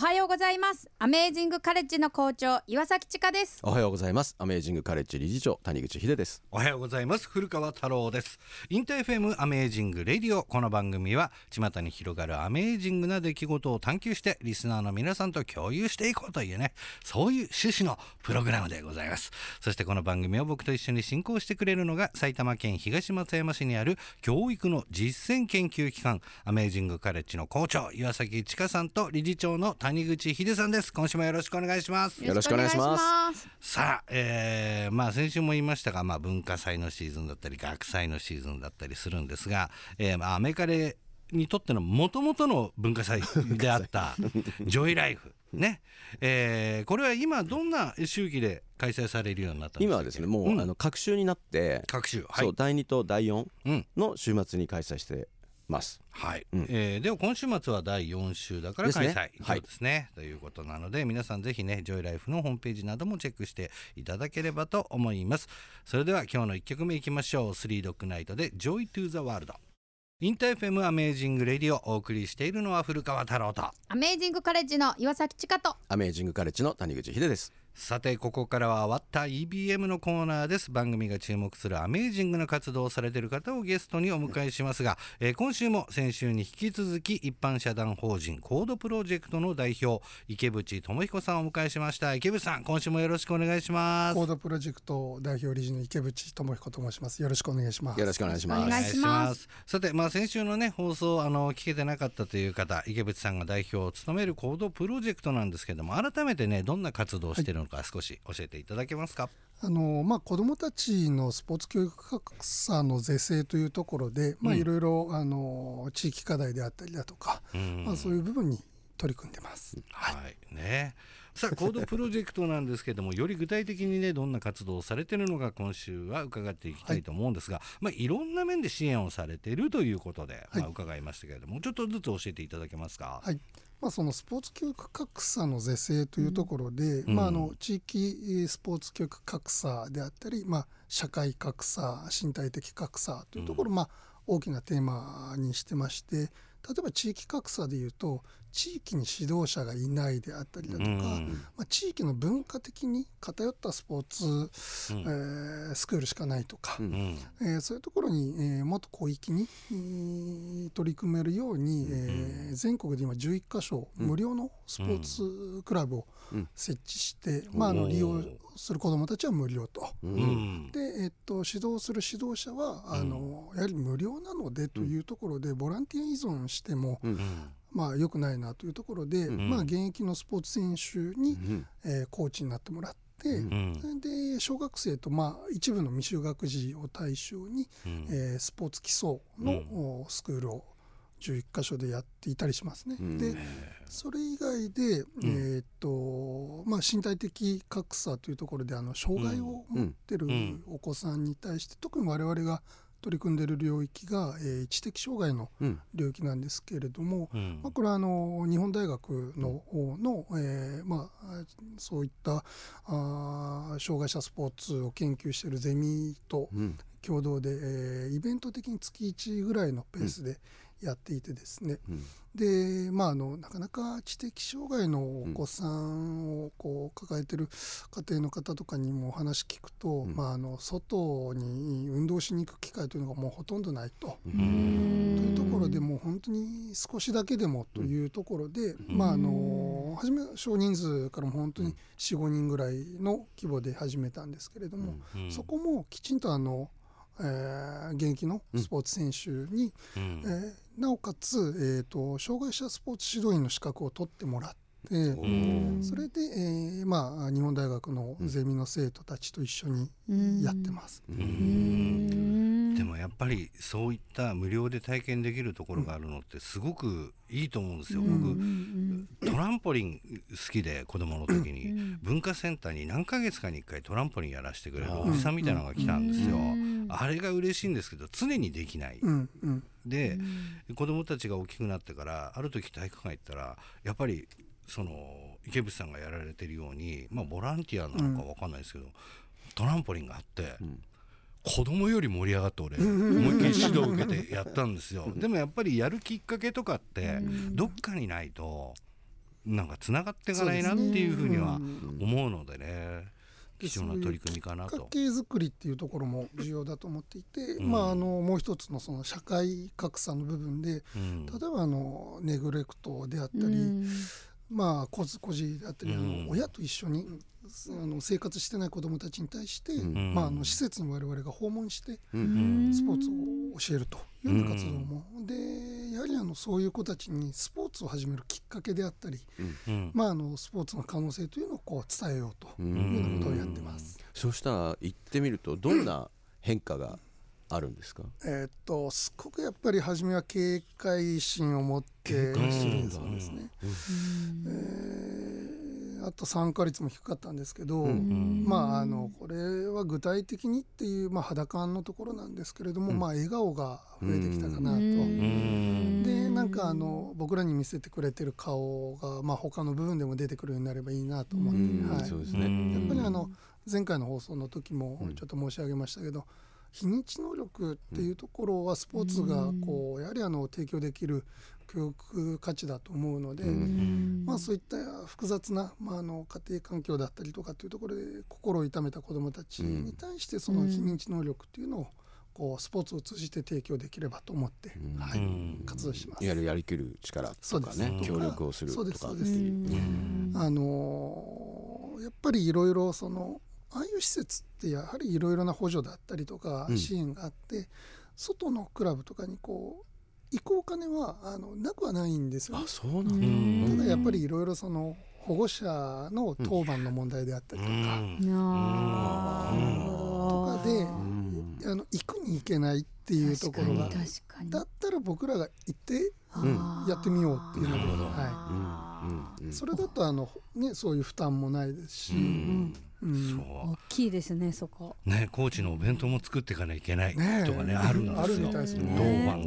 はようございます。アメージングカレッジの校長岩崎千佳です。おはようございます。アメージングカレッジ理事長谷口秀です。おはようございます。古川太郎です。 InterFM Amazing Radio。この番組は巷に広がるアメージングな出来事を探求してリスナーの皆さんと共有していこうというねそういう趣旨のプログラムでございます。そしてこの番組を僕と一緒に進行してくれるのが埼玉県東松山市にある教育の実践研究機関アメージングカレッジの校長岩崎千佳さんと理事長の谷口秀さんです。今週もよろしくお願いします。よろしくお願いします。さあ、えーまあ先週も言いましたが、まあ、文化祭のシーズンだったり学祭のシーズンだったりするんですが、えーまあ、アメカレにとってのもともとの文化祭であった ジョイライフ。ね、えーこれは今どんな周期で開催されるようになったんですか今はですねもう、うん。あの各週になって、各週はい。そう第2と第4うん。の週末に開催してます。はい、うん。えーでは今週末は第4週だからですね。開催。はい。そうですね、ということなので皆さんぜひねジョイライフのホームページなどもチェックしていただければと思います。それでは今日の1曲目いきましょう。 Three Dog Night で Joy to the World InterFM Amazing Radio お送りしているのは古川太郎と。アメージングカレッジの岩崎千佳と。アメージングカレッジの谷口秀ですさてここからは終わった EBM のコーナーです。番組が注目するアメージングな活動をされている方をゲストにお迎えしますが、えー今週も先週に引き続き一般社団法人コードプロジェクトの代表池渕智彦さんをお迎えしました。池渕さん今週もよろしくお願いします。コードプロジェクト代表理事の池渕智彦と申します。よろしくお願いします。よろしくお願いします。お願いします。さて、まあ、先週のね放送あの聞けてなかったという方池渕さんが代表を務めるコードプロジェクトなんですけども改めてねどんな活動をしているのか少し教えていただけますか、あのまあ子どもたちのスポーツ教育格差の是正というところで、いろいろあの地域課題であったりだとか、うんまあそういう部分に取り組んでます。はい、ね。さあ、コードプロジェクトなんですけども、より具体的にね、どんな活動をされているのか、今週は伺っていきたいと思うんですが。まあ、いろんな面で支援をされているということで、はいまあ、伺いましたけれども、ちょっとずつ教えていただけますか？はい。まあそのスポーツ教育格差の是正というところで、うん。まああの地域えースポーツ教育格差であったり、まあ社会格差、身体的格差というところ、まあ大きなテーマにしてまして、例えば地域格差でいうと地域に指導者がいないであったりだとか、うん。まあ、地域の文化的に偏ったスポーツ、うん。えースクールしかないとか、うん。うんえーそういうところに、えーもっと広域に、えー取り組めるように、えー全国で今11カ所、うん無料のスポーツクラブをうん。設置して、まあ、あの利用する子どもたちは無料と。ううん。んで、えっと、指導する指導者はあの、やはり無料なのでというところで、ボランティア依存しても、うんうんまあ、良くないなというところで、うん。まあ、現役のスポーツ選手に、うんえーコーチになってもらって、うん。で小学生と、まあ、一部の未就学児を対象に、うん。えースポーツ基礎の、おスクールを11カ所でやっていたりしますね。うん。でそれ以外で、えーっとまあ、身体的格差というところであの障害を持ってるうん。お子さんに対して特に我々が取り組んでいる領域が、えー知的障害のうん。領域なんですけれども、うん。まあ、これはあの日本大学の方の、えーまあ、そういったあー障害者スポーツを研究しているゼミとうん。共同で、えーイベント的に月1ぐらいのペースでやっていてですね、うん。でまあ、あのなかなか知的障害のお子さんをこう抱えてる家庭の方とかにもお話聞くと、ん。まあ、あの外に運動しに行く機会というのがもうほとんどないと。うというところでもう本当に少しだけでもというところで、まああの初め少人数からも本当に45人ぐらいの規模で始めたんですけれども、うん。そこもきちんとあの、えー現役のスポーツ選手に、うん。えーなおかつ、えー、と障害者スポーツ指導員の資格を取ってもらって、んそれで、えーまあ、日本大学のゼミの生徒たちと一緒にやってます。うん。でもやっぱりそういった無料で体験できるところがあるのってすごくいいと思うんですよ。僕トランポリン好きで子供の時に文化センターに何ヶ月かに1回トランポリンやらせてくれるおじさんみたいなのが来たんですよ。あれが嬉しいんですけど常にできない。うんうんで子供たちが大きくなってからある時体育館行ったらやっぱりその池渕さんがやられてるようにまあボランティアなのか分かんないですけど、トランポリンがあって。子供より盛り上がって俺思いっきり指導を受けてやったんですよ。でもやっぱりやるきっかけとかってどっかにないとなんかつながっていかないなっていうふうにはうん思うのでね貴重な取り組みかなと。きっかけ作りっていうところも重要だと思っていて、うん。まああのもう一つのその社会格差の部分でうん。例えばあのネグレクトであったり、うんまあこずこじであったり、あうん。の親と一緒にあの生活してない子どもたちに対して、うん。まあ、あの施設に我々が訪問してうん。スポーツを教えるというような活動も、でやはりあのそういう子たちにスポーツを始めるきっかけであったり、うん。まあ、あのスポーツの可能性というのをこう伝えようとういうようなことをやってます。そうしたら行ってみるとどんな変化があるんですか、えーっとすごくやっぱり初めは警戒心を持って警戒するんですね、うん。えーあと参加率も低かったんですけど、うんまああのこれは具体的にっていう、まあ、肌感のところなんですけれども、うん。まあ、笑顔が増えてきたかなと。ん。でなんかあの僕らに見せてくれてる顔が、まあ、他の部分でも出てくるようになればいいなと思って、うん。はい、そうですね。んやっぱりあの前回の放送の時もうん。ちょっと申し上げましたけど、非認知能力っていうところはスポーツがこうやはりあの提供できる教育価値だと思うので、うん。まあ、そういった複雑な、まあ、あの家庭環境だったりとかっていうところで心を痛めた子どもたちに対してその非認知能力っていうのをこうスポーツを通じて提供できればと思って、うん。はいうん。活動してます。やるやりきる力とかね協力をするとかっう。あのーやっぱりいろいろそのああいう施設ってやはりいろいろな補助だったりとかうん。支援があって、外のクラブとかにこう行くお金はあのなくはないんですよ。ねあ。そうなんただやっぱりいろいろその保護者の当番の問題であったりとか、あーとかでうん。あの行くに行けないっていうところが確かに。確かに。だったら僕らが行ってやってみようっていうので、なるほど。はうん。うん。い、それだとあの、ね、そういう負担もないですし、うんう大きいですねそこ。うねコーチのお弁当も作っていかないといけないとかねあるんですよ。あるみたい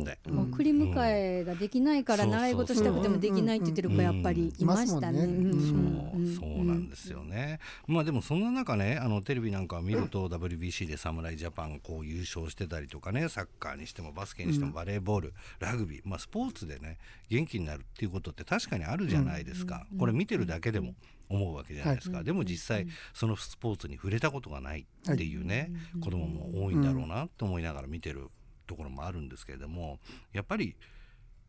でう送り迎えができないからうん。習い事したくてもできないって言ってる子やっぱりいましたね。うん。うん。そうそうなんですよね。まあでもそんな中ねあのテレビなんかを見ると WBC で侍ジャパンこう優勝してたりとかねサッカーにしてもバスケにしてもバレーボール、ラグビー、まあ、スポーツでね元気になるっていうことって確かにあるじゃないですか、これ見てるだけでも思うわけじゃないですか、でも実際そのスポーツに触れたことがないっていうね、子供も多いんだろうなと思いながら見てるところもあるんですけれどもやっぱり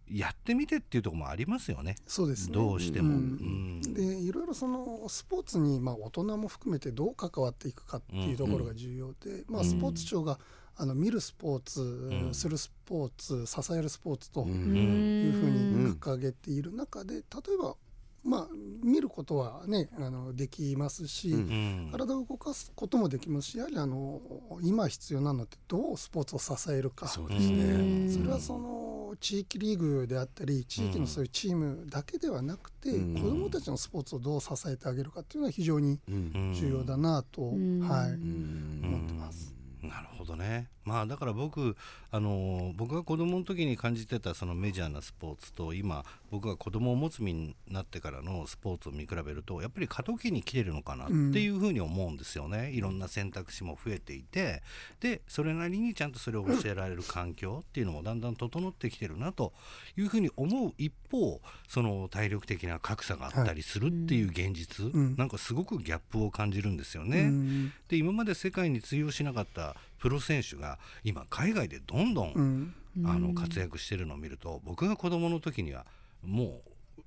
やってみてっていうところもありますよね。そうですね。どうしても、うんうんでいろいろそのスポーツにまあ大人も含めてどう関わっていくかっていうところが重要で、まあ、スポーツ庁があの見るスポーツ、ん。するスポーツ支えるスポーツとういんうふうに掲げている中で例えばまあ見ることはねあのできますし、うんうん。体を動かすこともできますしやはりあの今必要なのってどうスポーツを支えるか。そうですね。それはその地域リーグであったり地域のそういうチームだけではなくて、うん。子どもたちのスポーツをどう支えてあげるかっていうのは非常にうん。重要だなと、ん。はい、うん。思ってます。なるほどね。まあだから僕あの僕が子供の時に感じてたそのメジャーなスポーツと今僕が子供を持つ身になってからのスポーツを見比べるとやっぱり過渡期に来てるのかなっていうふうに思うんですよね、いろんな選択肢も増えていてでそれなりにちゃんとそれを教えられる環境っていうのもだんだん整ってきてるなというふうに思う一方その体力的な格差があったりするっていう現実、ん。なんかすごくギャップを感じるんですようね。ん。で今まで世界に通用しなかったプロ選手が今海外でどんどん、うん。あの活躍してるのを見ると僕が子供の時にはも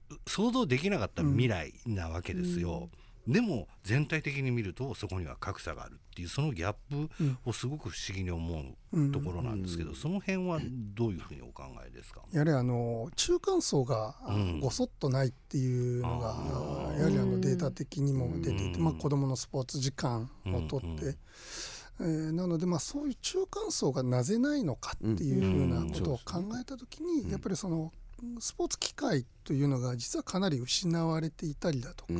う想像できなかった未来なわけですよ。でも全体的に見るとそこには格差があるっていうそのギャップをすごく不思議に思うところなんですけど、その辺はどういうふうにお考えですか、やはりあの中間層がごそっとないっていうのが、あやはりあのデータ的にも出ていて、うん。まあ、子どものスポーツ時間をとって、うんうんえーなのでまあそういう中間層がなぜないのかっていうふうなことを考えた時に、やっぱりそのスポーツ機会というのが実はかなり失われていたりだとか、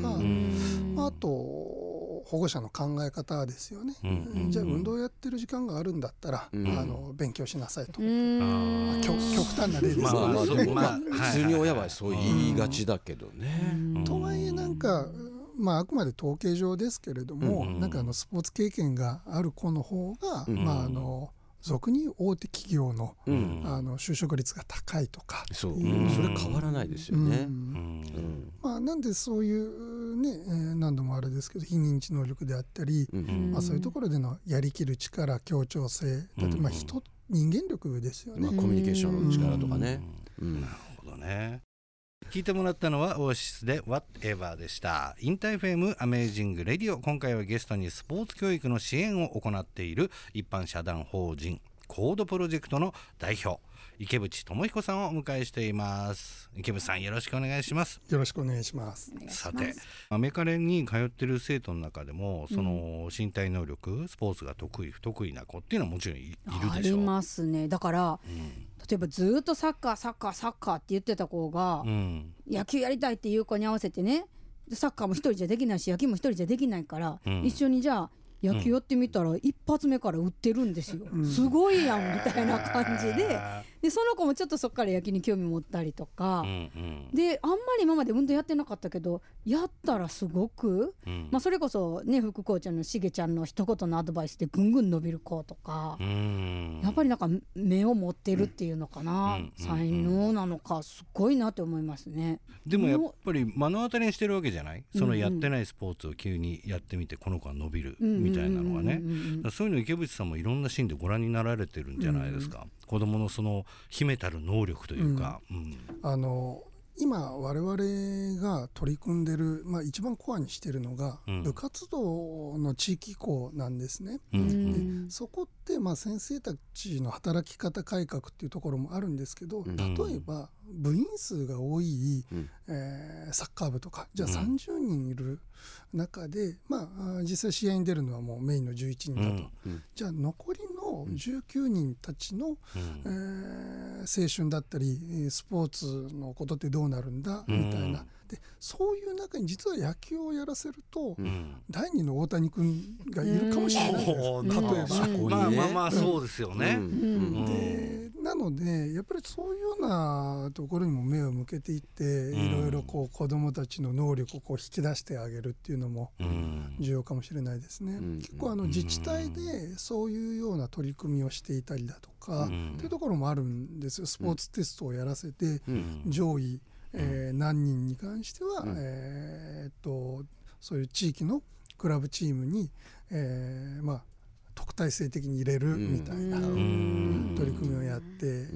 あ、あと保護者の考え方ですよね、うん。じゃあ運動やってる時間があるんだったら、うん。あの勉強しなさいと、うん。あー。極極端な例ですけど、まあ普通に親はそう言いがちだけどね。とはいえなんか、まあ、あくまで統計上ですけれども、うん。なんかあのスポーツ経験がある子の方が、うん。まあ、あの俗に大手企業の,、うん。あの就職率が高いとか。そう、う。ん。それ変わらないですよね。うん。うん。まあ、なんでそういうね、えー何度もあれですけど非認知能力であったり、うん。まあ、そういうところでのやりきる力協調性だってまあ人、人間力ですよね。まあ、コミュニケーションの力とかね。うん。なるほどね聞いてもらったのはオアシスで Whatever でした。 InterFM Amazing Radio 今回はゲストにスポーツ教育の支援を行っている一般社団法人コードプロジェクトの代表池淵智彦さんをお迎えしています。池淵さんよろしくお願いします。よろしくお願いします。さてアメカレに通ってる生徒の中でもその身体能力スポーツが得意不得意な子っていうのはもちろんいいるあでしょう。りますね。だから例えばずっとサッカーサッカーサッカーって言ってた子がうん、うん野球やりたいっていう子に合わせてねサッカーも一人じゃできないし野球も一人じゃできないから、うん。一緒にじゃあ野球やってみたら一発目から打ってるんですよ、すごいやんみたいな感じででその子もちょっとそこから野球に興味持ったりとか、うんうん。であんまり今まで運動やってなかったけどやったらすごく、うん。まあ、それこそね副校長のしげちゃんの一言のアドバイスでぐんぐん伸びる子とか、うん。やっぱりなんか目を持ってるっていうのかな、うん。才能なのかすごいなって思いますね。でもやっぱり目の当たりにしてるわけじゃない、そのやってないスポーツを急にやってみてこの子は伸びるみたいなのはね。そういうの池淵さんもいろんなシーンでご覧になられてるんじゃないですか、子供のその秘めたる能力というか、うん。あの今我々が取り組んでる、まあ、一番コアにしてるのが、うん。部活動の地域移行なんですね。うん。うん。そこってまあ先生たちの働き方改革っていうところもあるんですけど、ん。例えば部員数が多い、うん。えーサッカー部とかじゃあうん。30人いる中で、まあ実際試合に出るのはもうメインの11人だと、うん。じゃあ残りの19人たちの、うん。えー青春だったりえースポーツのことってどうなるんだうん。みたいな、でそういう中に実は野球をやらせると、うん。第二の大谷君がいるかもしれない。じゃないですかおー例えば。まあまあまあそうですよね、うん。うん。でなのでやっぱりそういうようなところにも目を向けていって、いろいろこう子どもたちの能力をこう引き出してあげるっていうのもうん。重要かもしれないですね。ん。結構あの自治体でそういうような取り組みをしていたりだとか、うん。っていうところもあるんですよ。スポーツテストをやらせて、うん。上位、えー何人に関しては、うん。えーっとそういう地域のクラブチームに、えーまあ特待生的に入れるみたいな、ん。取り組みをやって、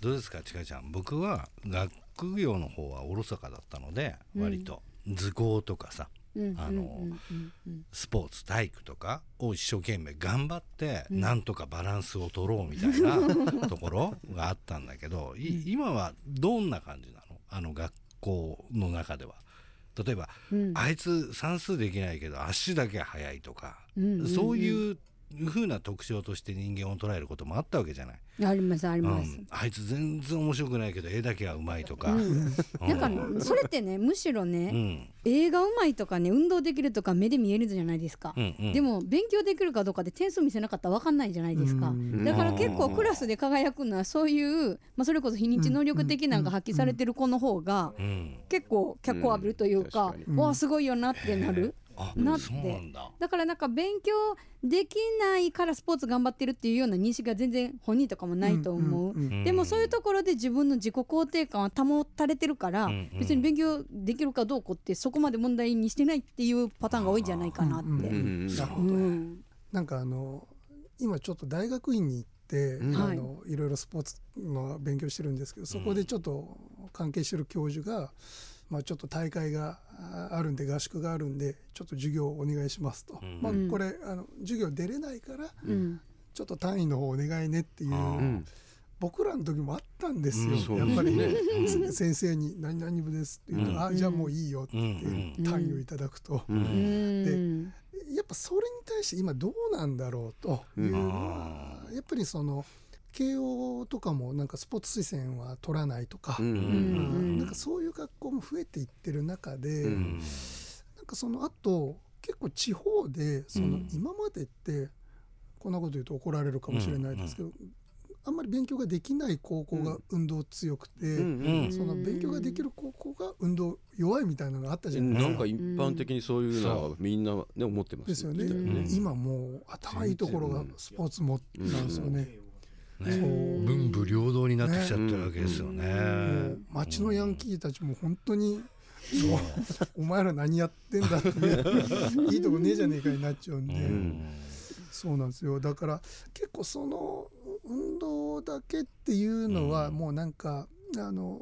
どうですかちかちゃん？僕は学業の方はおろそかだったので、うん。割と。図工とかさうん。あのスポーツ体育とかを一生懸命頑張って、うん。なんとかバランスを取ろうみたいな ところがあったんだけど、い今はどんな感じなの？あの学校の中では。例えば、うん。あいつ算数できないけど足だけ速いとか、うんうんうん。そういう風な特徴として人間を捉えることもあったわけじゃない。ありますありうます。ん、あいつ全然面白くないけど絵だけはうまいとか。うん。なんかそれってねむしろうね、ん。映画うまいとかね運動できるとか目で見えるじゃないですか、うんうん。でも勉強できるかどうかで点数見せなかったら分かんないじゃないですか、うんだから結構クラスで輝くのはそういう、まあ、それこそ非認知能力的なのが発揮されてる子の方がうん。結構脚光を浴びるというかうん。わあすごいよなってなる。あなって。だ。だからなんか勉強できないからスポーツ頑張ってるっていうような認識が全然本人とかもないと思う。うんうんうん。でもそういうところで自分の自己肯定感は保たれてるから、うんうん。別に勉強できるかどうかってそこまで問題にしてないっていうパターンが多いんじゃないかなって。うんうんうん。なるほどうん。なんかあの今ちょっと大学院に行って、うん。あのいろいろスポーツの勉強してるんですけどそこでちょっと関係してる教授が、まあ、ちょっと大会がああるんで合宿があるんでちょっと授業をお願いしますと、うん。まあうん、これあの授業出れないからうん。ちょっと単位の方お願いねっていう、僕らの時もあったんですよ、うんやっぱり、ね。先生に「何々部です」って言うと「うん。あじゃあもういいよ」って単位をいただくと。ううん。んやっぱそれに対して今どうなんだろうというのは、やっぱりその慶応とかもなんかスポーツ推薦は取らないとか、うんうんうんなんかそういう学校も増えていってる中で、うん。なんかそのあと結構地方でそのうん。今までってこんなこと言うと怒られるかもしれないですけど、あんまり勉強ができない高校が運動強くて、うんその勉強ができる高校が運動弱いみたいなのがあったじゃないですか。なんか一般的にそういうのはみんなね思ってますですよね、うん今もう頭いいところがスポーツもなんですよね。文武両道になってきちゃってるわけですよね。もう町のヤンキーたちも本当に、お前ら何やってんだっていういいとこねえじゃねえかになっちゃうんで、うん。そうなんですよ。だから結構その運動だけっていうのはもうなんか、あの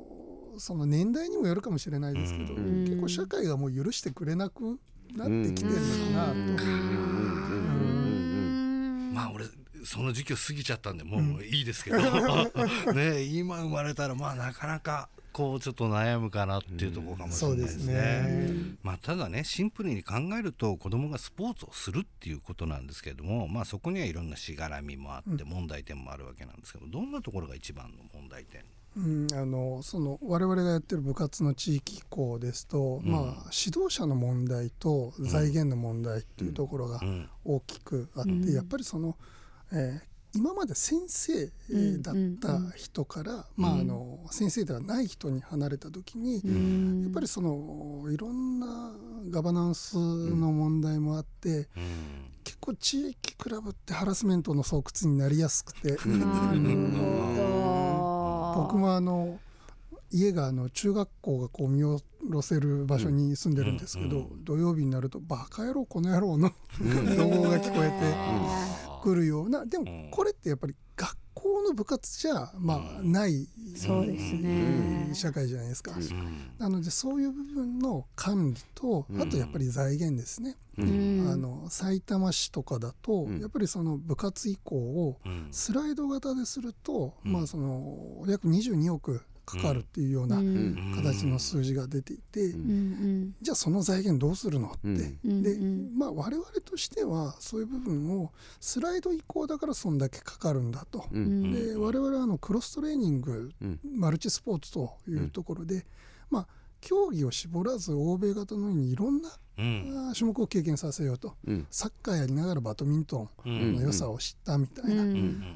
その年代にもよるかもしれないですけど、うん。結構社会がもう許してくれなくなってきてるのかなと。まあ俺その時期を過ぎちゃったんでもういいですけど、ね今生まれたらまあなかなかこうちょっと悩むかなっていうところかもしれないですね。そうですね。まあ、ただねシンプルに考えると子供がスポーツをするっていうことなんですけれども、まあ、そこにはいろんなしがらみもあって問題点もあるわけなんですけどどんなところが一番の問題点？うん、あのその我々がやってる部活の地域移行ですと、うん。まあ、指導者の問題と財源の問題っていうところがうん。大きくあって、うん。やっぱりその、えー今まで先生、えーだった人から、まあ、あの先生ではない人に離れた時に、やっぱりそのいろんなガバナンスの問題もあって、うん。結構地域クラブってハラスメントの巣窟になりやすくて。なるほど。僕もあの家があの中学校がこう見下ろせる場所に住んでるんですけど、うん。土曜日になると「バカ野郎この野郎」の 怒号が聞こえてくるようなでもうん。これってやっぱり学校の部活じゃまあないそうですね。社会じゃないですか。うん。なのでそういう部分の管理とあとやっぱり財源ですね。うん。あの埼玉市とかだとうん。やっぱりその部活移行をうん。スライド型ですると、うん。まあその約22億かかるっていうようなうん。形の数字が出ていて、うん。うんじゃあその財源どうするのって、でうんまあ我々としてはそういう部分をスライド移行だからそんだけかかるんだと。ううん。ん。で我々はあのクロストレーニング、うん。マルチスポーツというところで、まあ競技を絞らず欧米型のようにいろんな種目を経験させようと。うん。サッカーやりながらバドミントうンのん良さを知ったみたいな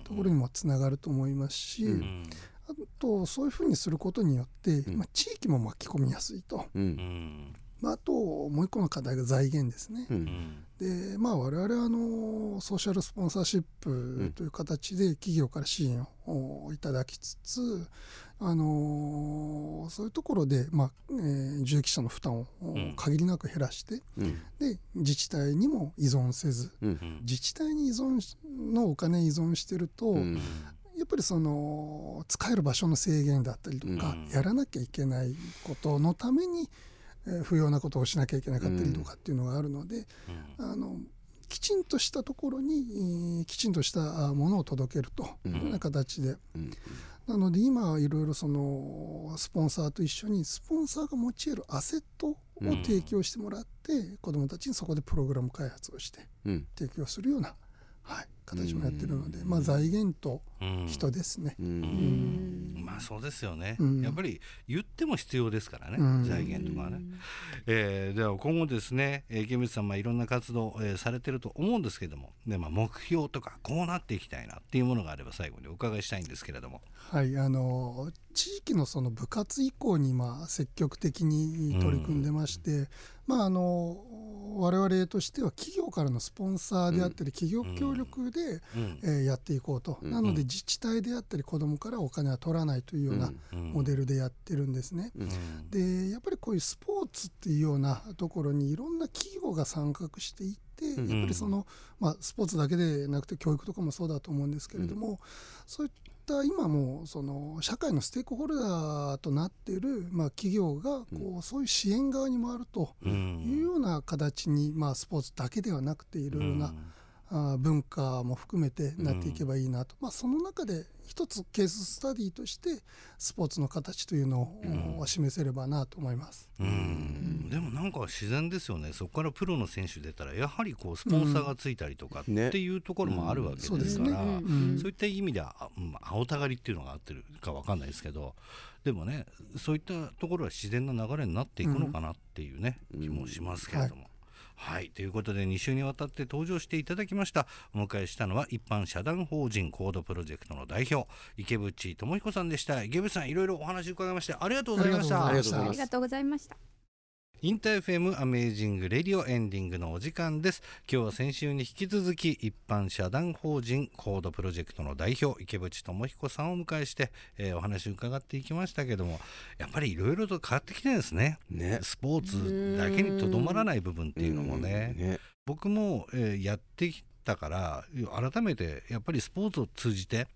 ところにもつながると思いますし、うん。うんあとそういうふうにすることによって、うん。まあ、地域も巻き込みやすいと、まあ、あともう一個の課題が財源ですね。ううん。んでまあ我々はあのソーシャルスポンサーシップという形で企業から支援をいただきつつ、あのそういうところで、まあえー受益者の負担をん。限りなく減らして、うん。で自治体にも依存せずうん。うん。自治体に依存しのお金に依存してると、うんやっぱりその使える場所の制限だったりとか、うん。やらなきゃいけないことのために、えー不要なことをしなきゃいけなかったりとかっていうのがあるので、あのきちんとしたところにえーきちんとしたあものを届けるというような形で、うん。なので今はいろいろそのスポンサーと一緒にスポンサーが持ち得るアセットを提供してもらって、子どもたちにそこでプログラム開発をしてうん。提供するような、はい、形もやってるので、うん。まあ、財源とうん。人ですね。まあそうですよね、うん。やっぱり言っても必要ですからね、うん。財源とかはね、えーでは今後ですね、えー、池水さんまあいろんな活動、えーされてると思うんですけどもで、まあ、目標とかこうなっていきたいなっていうものがあれば最後にお伺いしたいんですけれども。はい、あの地域のその部活移行にまあ積極的に取り組んでまして、まああの我々としては企業からのスポンサーであったり、企業協力で、うん。えーやっていこうと、うん。なので自治体であったり子どもからお金は取らないというようなうんモデルでやってるんですね。うん。でやっぱりこういうスポーツっていうようなところにいろんな企業が参画していって、うん。やっぱりその、まあ、スポーツだけでなくて教育とかもそうだと思うんですけれども、そういった今もその社会のステークホルダーとなっている、まあ、企業がこう、そういう支援側に回るとうん。いうような形に、まあ、スポーツだけではなくていろいろな、文化も含めてなっていけばいいなと、まあ、その中で一つケーススタディとしてスポーツの形というのを、示せればなと思います。うん。でもなんか自然ですよね。そこからプロの選手出たらやはりこうスポンサーがついたりとかっていうところもあるわけうん。ですから、そういった意味では、あうん青たがりっていうのが合ってるかわかんないですけどでもねそういったところは自然な流れになっていくのかなっていうね、気もしますけれども。はいということで2週にわたって登場していただきました。お迎えしたのは一般社団法人コードプロジェクトの代表池淵智彦さんでした。池淵さんいろいろお話伺いましてありがとうございました。ありがとうございますありがとうございました InterFM Amazing Radio エンディングのお時間です。今日は先週に引き続き一般社団法人コードプロジェクトの代表池淵智彦さんをお迎えして、えーお話を伺っていきましたけどもやっぱりいろいろと変わってきてるんですね。ね。スポーツだけにとどまらない部分っていうのもね。うん。ね。僕も、えーやってきたから改めてやっぱりスポーツを通じて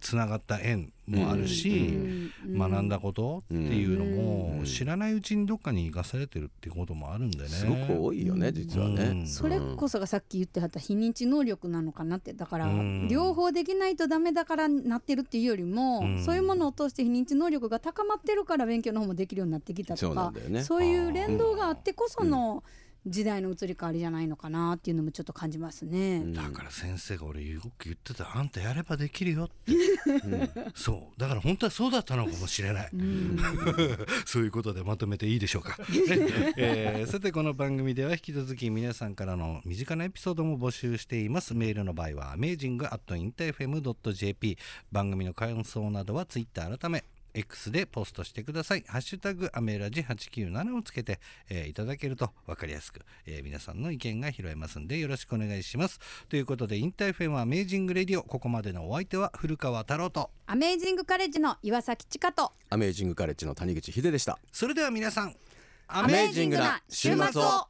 つながった縁もあるし、学んだことっていうのうんも知らないうちにどっかに生かされてるっていうこともあるんでね。すごく多いよね実はうねん。それこそがさっき言ってはった非認知能力なのかなって。だからうん。両方できないとダメだからなってるっていうよりも、うん。そういうものを通して非認知能力が高まってるから勉強の方もできるようになってきたそうとかなんだよね。そういう連動があってこその時代の移り変わりじゃないのかなっていうのもちょっと感じますね。だから先生が俺よく言ってた「あんたやればできるよ」って、そう。だから本当はそうだったのかもしれない、そういうことでまとめていいでしょうか、ね えーさてこの番組では引き続き皆さんからの身近なエピソードも募集しています。メールの場合は amazing.interfm.jp 番組の感想などはツイッター改め X でポストしてください。ハッシュタグアメラジ897をつけて、えーいただけると分かりやすく、えー皆さんの意見が拾えますんでよろしくお願いします。ということで InterFM Amazing Radio ここまでのお相手は古川太郎とアメージングカレッジの岩崎千佳とアメージングカレッジの谷口秀でしたそれでは皆さんアメージングな週末を